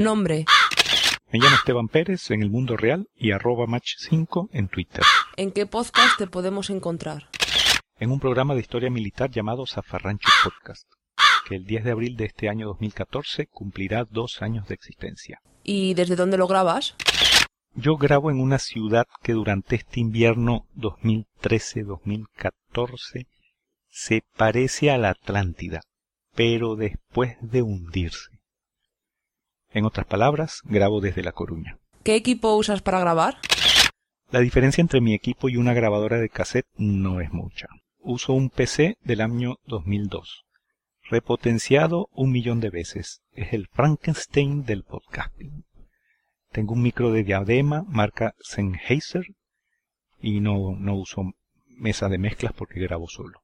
Nombre. Me llamo Esteban Pérez en el mundo real y arroba match5 en Twitter. ¿En qué podcast te podemos encontrar? En un programa de historia militar llamado Zafarrancho Podcast, que el 10 de abril de este año 2014 cumplirá dos años de existencia. ¿Y desde dónde lo grabas? Yo grabo en una ciudad que durante este invierno 2013-2014 se parece a la Atlántida, pero después de hundirse. En otras palabras, grabo desde La Coruña. ¿Qué equipo usas para grabar? La diferencia entre mi equipo y una grabadora de cassette no es mucha. Uso un PC del año 2002, repotenciado un millón de veces. Es el Frankenstein del podcasting. Tengo un micro de diadema marca Sennheiser y no, no uso mesa de mezclas porque grabo solo.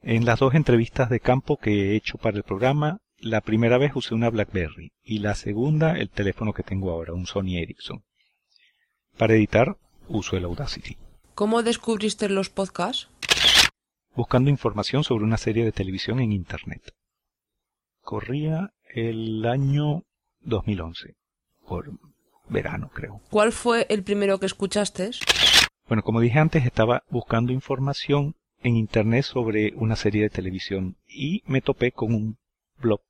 En las dos entrevistas de campo que he hecho para el programa la primera vez usé una BlackBerry y la segunda el teléfono que tengo ahora, un Sony Ericsson. Para editar uso el Audacity. ¿Cómo descubriste los podcasts? Buscando información sobre una serie de televisión en Internet. Corría el año 2011, por verano creo. ¿Cuál fue el primero que escuchaste? Bueno, como dije antes, estaba buscando información en Internet sobre una serie de televisión y me topé con un blog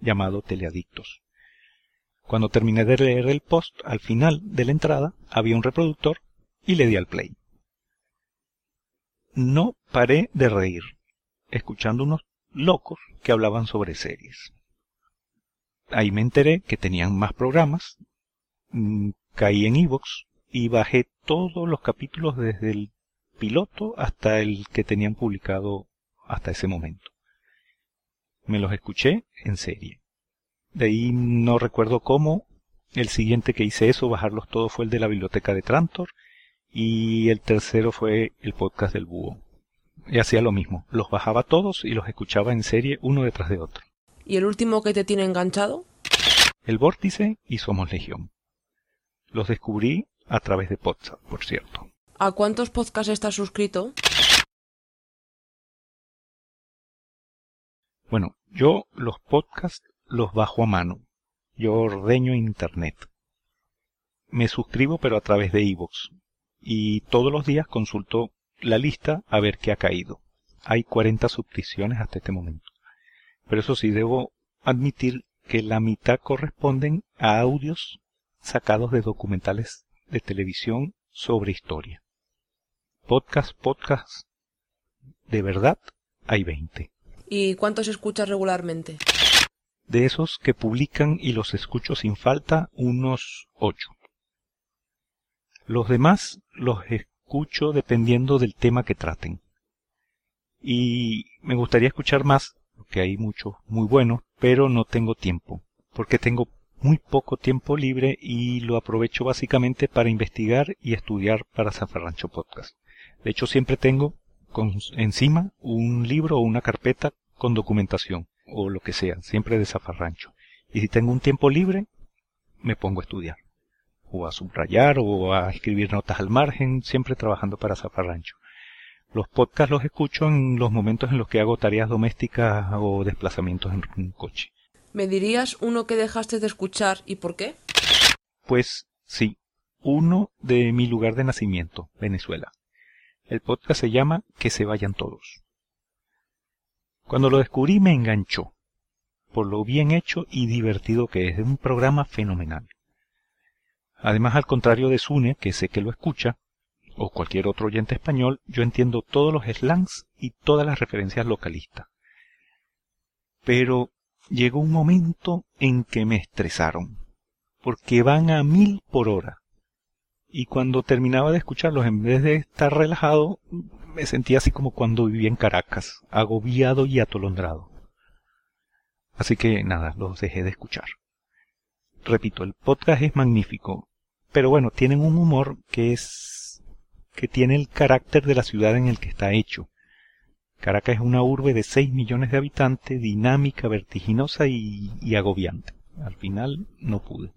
llamado Teleadictos. Cuando terminé de leer el post, al final de la entrada había un reproductor y le di al play. No paré de reír, escuchando unos locos que hablaban sobre series. Ahí me enteré que tenían más programas, mm, caí en iVoox y bajé todos los capítulos desde el piloto hasta el que tenían publicado hasta ese momento me los escuché en serie. De ahí no recuerdo cómo. El siguiente que hice eso, bajarlos todos, fue el de la biblioteca de Trantor. Y el tercero fue el podcast del búho. Y hacía lo mismo. Los bajaba todos y los escuchaba en serie uno detrás de otro. ¿Y el último que te tiene enganchado? El Vórtice y Somos Legión. Los descubrí a través de Podsat, por cierto. ¿A cuántos podcasts estás suscrito? Bueno, yo los podcasts los bajo a mano. Yo ordeño internet. Me suscribo pero a través de iVoox. Y todos los días consulto la lista a ver qué ha caído. Hay 40 suscripciones hasta este momento. Pero eso sí, debo admitir que la mitad corresponden a audios sacados de documentales de televisión sobre historia. Podcast, podcast, de verdad, hay 20. ¿Y cuántos escuchas regularmente? De esos que publican y los escucho sin falta, unos ocho. Los demás los escucho dependiendo del tema que traten. Y me gustaría escuchar más, porque hay muchos muy buenos, pero no tengo tiempo, porque tengo muy poco tiempo libre y lo aprovecho básicamente para investigar y estudiar para Zafarrancho Podcast. De hecho, siempre tengo con encima un libro o una carpeta con documentación o lo que sea, siempre de zafarrancho. Y si tengo un tiempo libre, me pongo a estudiar, o a subrayar, o a escribir notas al margen, siempre trabajando para zafarrancho. Los podcasts los escucho en los momentos en los que hago tareas domésticas o desplazamientos en un coche. ¿Me dirías uno que dejaste de escuchar y por qué? Pues sí, uno de mi lugar de nacimiento, Venezuela. El podcast se llama Que se vayan todos. Cuando lo descubrí me enganchó, por lo bien hecho y divertido que es. Es un programa fenomenal. Además, al contrario de Sune, que sé que lo escucha, o cualquier otro oyente español, yo entiendo todos los slangs y todas las referencias localistas. Pero llegó un momento en que me estresaron, porque van a mil por hora. Y cuando terminaba de escucharlos, en vez de estar relajado, me sentía así como cuando vivía en Caracas, agobiado y atolondrado. Así que nada, los dejé de escuchar. Repito, el podcast es magnífico, pero bueno, tienen un humor que es que tiene el carácter de la ciudad en el que está hecho. Caracas es una urbe de 6 millones de habitantes, dinámica, vertiginosa y, y agobiante. Al final no pude.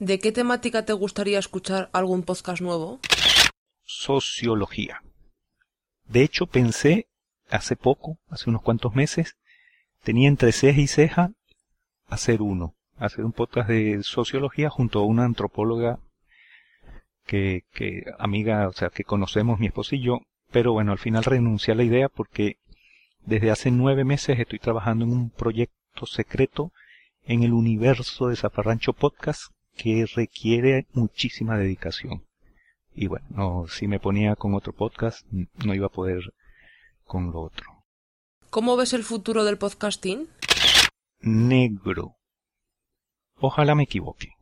¿De qué temática te gustaría escuchar algún podcast nuevo? Sociología. De hecho, pensé hace poco, hace unos cuantos meses, tenía entre ceja y ceja hacer uno, hacer un podcast de sociología junto a una antropóloga que, que amiga, o sea, que conocemos mi esposo y yo, pero bueno, al final renuncié a la idea porque desde hace nueve meses estoy trabajando en un proyecto secreto en el universo de Zafarrancho Podcast que requiere muchísima dedicación. Y bueno, no, si me ponía con otro podcast, no iba a poder con lo otro. ¿Cómo ves el futuro del podcasting? Negro. Ojalá me equivoque,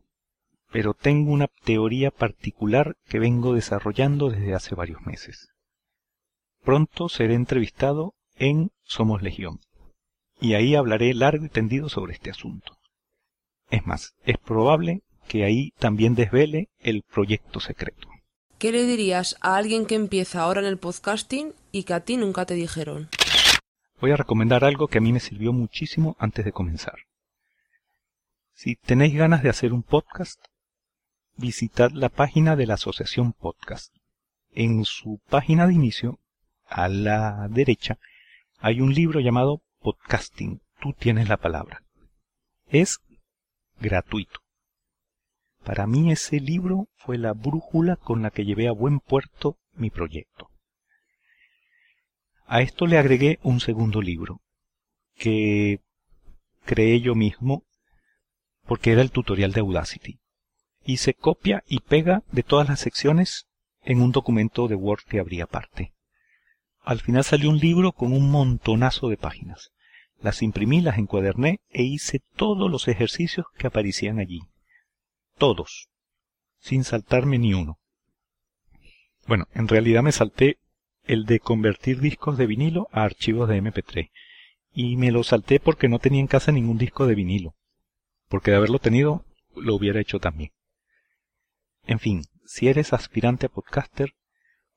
pero tengo una teoría particular que vengo desarrollando desde hace varios meses. Pronto seré entrevistado en Somos Legión, y ahí hablaré largo y tendido sobre este asunto. Es más, es probable que ahí también desvele el proyecto secreto. ¿Qué le dirías a alguien que empieza ahora en el podcasting y que a ti nunca te dijeron? Voy a recomendar algo que a mí me sirvió muchísimo antes de comenzar. Si tenéis ganas de hacer un podcast, visitad la página de la Asociación Podcast. En su página de inicio, a la derecha, hay un libro llamado Podcasting. Tú tienes la palabra. Es gratuito. Para mí ese libro fue la brújula con la que llevé a buen puerto mi proyecto. A esto le agregué un segundo libro, que creé yo mismo porque era el tutorial de Audacity. Y se copia y pega de todas las secciones en un documento de Word que abrí aparte. Al final salió un libro con un montonazo de páginas. Las imprimí, las encuaderné e hice todos los ejercicios que aparecían allí todos, sin saltarme ni uno. Bueno, en realidad me salté el de convertir discos de vinilo a archivos de MP3. Y me lo salté porque no tenía en casa ningún disco de vinilo. Porque de haberlo tenido, lo hubiera hecho también. En fin, si eres aspirante a podcaster,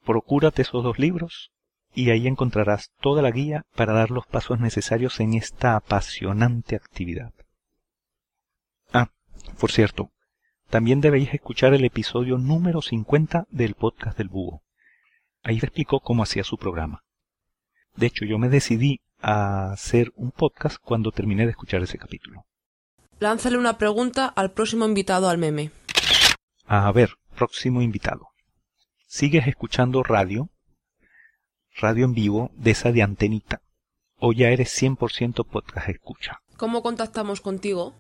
procúrate esos dos libros y ahí encontrarás toda la guía para dar los pasos necesarios en esta apasionante actividad. Ah, por cierto, también debéis escuchar el episodio número 50 del podcast del búho. Ahí explicó cómo hacía su programa. De hecho, yo me decidí a hacer un podcast cuando terminé de escuchar ese capítulo. Lánzale una pregunta al próximo invitado al meme. A ver, próximo invitado. ¿Sigues escuchando radio? Radio en vivo de esa de antenita. ¿O ya eres 100% podcast escucha? ¿Cómo contactamos contigo?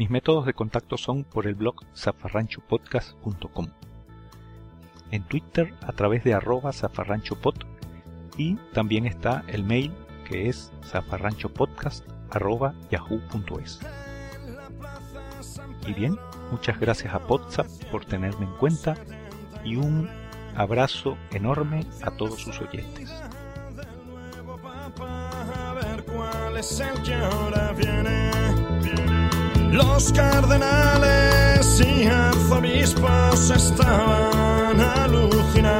Mis métodos de contacto son por el blog zafarranchopodcast.com, en Twitter a través de arroba zafarranchopod y también está el mail que es zafarranchopodcast.yahoo.es. Y bien, muchas gracias a Podzap por tenerme en cuenta y un abrazo enorme a todos sus oyentes. Los cardenales y arzobispos estaban alucinando.